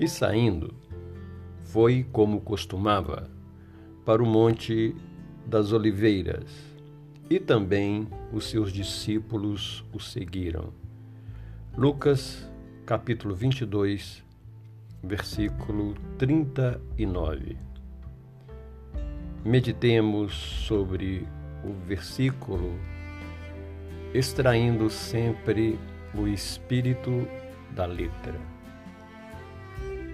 E saindo, foi como costumava para o Monte das Oliveiras, e também os seus discípulos o seguiram. Lucas, capítulo 22, versículo 39. Meditemos sobre o versículo, extraindo sempre o espírito da letra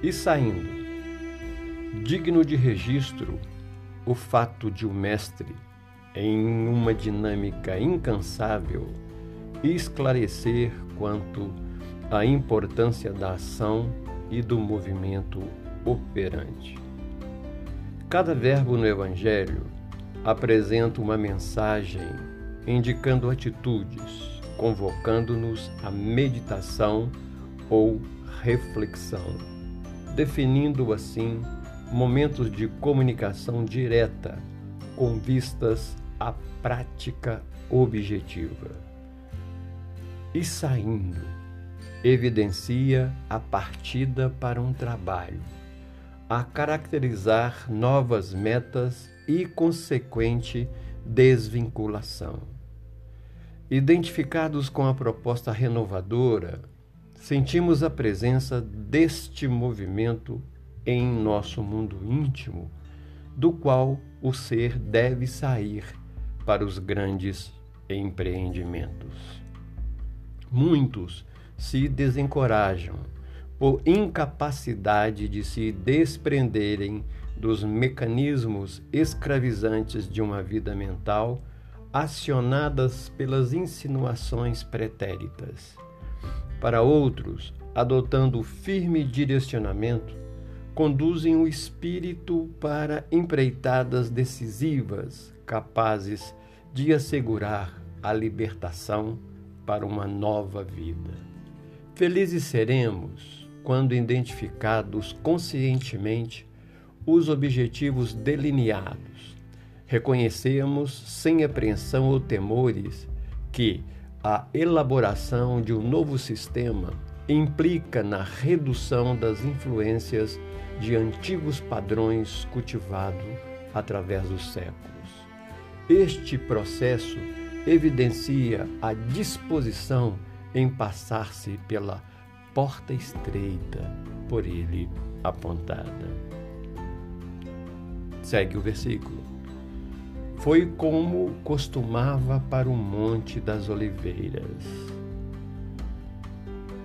e saindo. Digno de registro o fato de o mestre, em uma dinâmica incansável, esclarecer quanto à importância da ação e do movimento operante. Cada verbo no Evangelho apresenta uma mensagem indicando atitudes, convocando-nos à meditação ou reflexão definindo assim momentos de comunicação direta com vistas à prática objetiva. E saindo, evidencia a partida para um trabalho, a caracterizar novas metas e consequente desvinculação. Identificados com a proposta renovadora, sentimos a presença deste movimento em nosso mundo íntimo, do qual o ser deve sair para os grandes empreendimentos. Muitos se desencorajam por incapacidade de se desprenderem dos mecanismos escravizantes de uma vida mental acionadas pelas insinuações pretéritas. Para outros, adotando firme direcionamento, conduzem o espírito para empreitadas decisivas, capazes de assegurar a libertação para uma nova vida. Felizes seremos quando identificados conscientemente os objetivos delineados. Reconhecemos sem apreensão ou temores que, a elaboração de um novo sistema implica na redução das influências de antigos padrões cultivados através dos séculos. Este processo evidencia a disposição em passar-se pela porta estreita por ele apontada. Segue o versículo. Foi como costumava para o Monte das Oliveiras.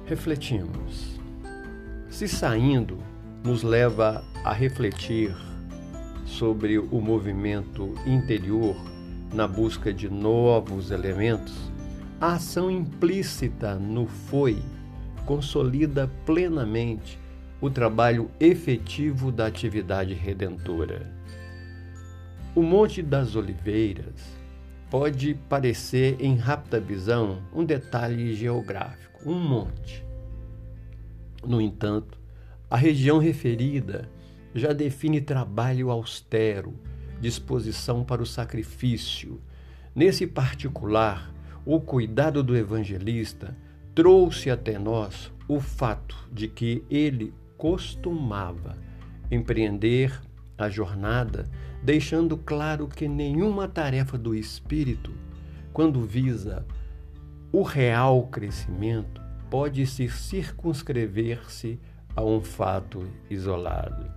Refletimos. Se saindo nos leva a refletir sobre o movimento interior na busca de novos elementos, a ação implícita no foi consolida plenamente o trabalho efetivo da atividade redentora. O Monte das Oliveiras pode parecer, em rápida visão, um detalhe geográfico, um monte. No entanto, a região referida já define trabalho austero, disposição para o sacrifício. Nesse particular, o cuidado do evangelista trouxe até nós o fato de que ele costumava empreender a jornada deixando claro que nenhuma tarefa do espírito, quando visa o real crescimento, pode se circunscrever-se a um fato isolado.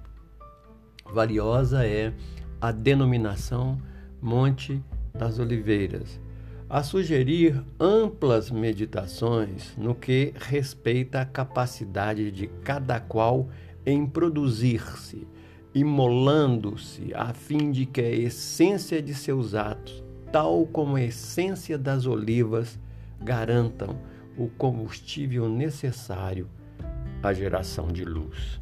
Valiosa é a denominação Monte das Oliveiras, a sugerir amplas meditações no que respeita à capacidade de cada qual em produzir-se imolando-se a fim de que a essência de seus atos, tal como a essência das olivas, garantam o combustível necessário à geração de luz.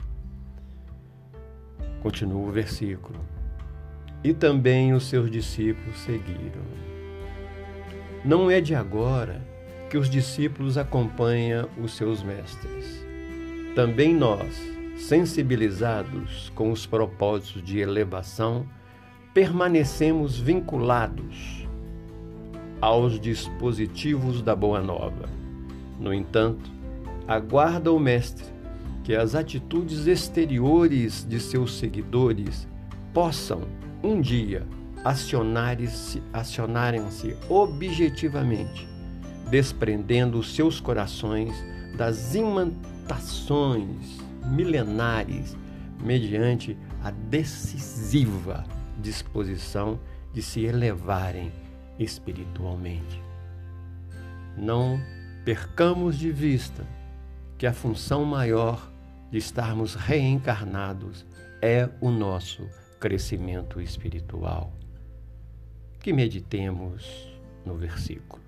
Continua o versículo. E também os seus discípulos seguiram. Não é de agora que os discípulos acompanham os seus mestres. Também nós, sensibilizados com os propósitos de elevação, permanecemos vinculados aos dispositivos da Boa Nova. No entanto, aguarda o Mestre que as atitudes exteriores de seus seguidores possam um dia acionarem-se acionarem objetivamente, desprendendo seus corações das imantações milenares mediante a decisiva disposição de se elevarem espiritualmente. Não percamos de vista que a função maior de estarmos reencarnados é o nosso crescimento espiritual. Que meditemos no versículo.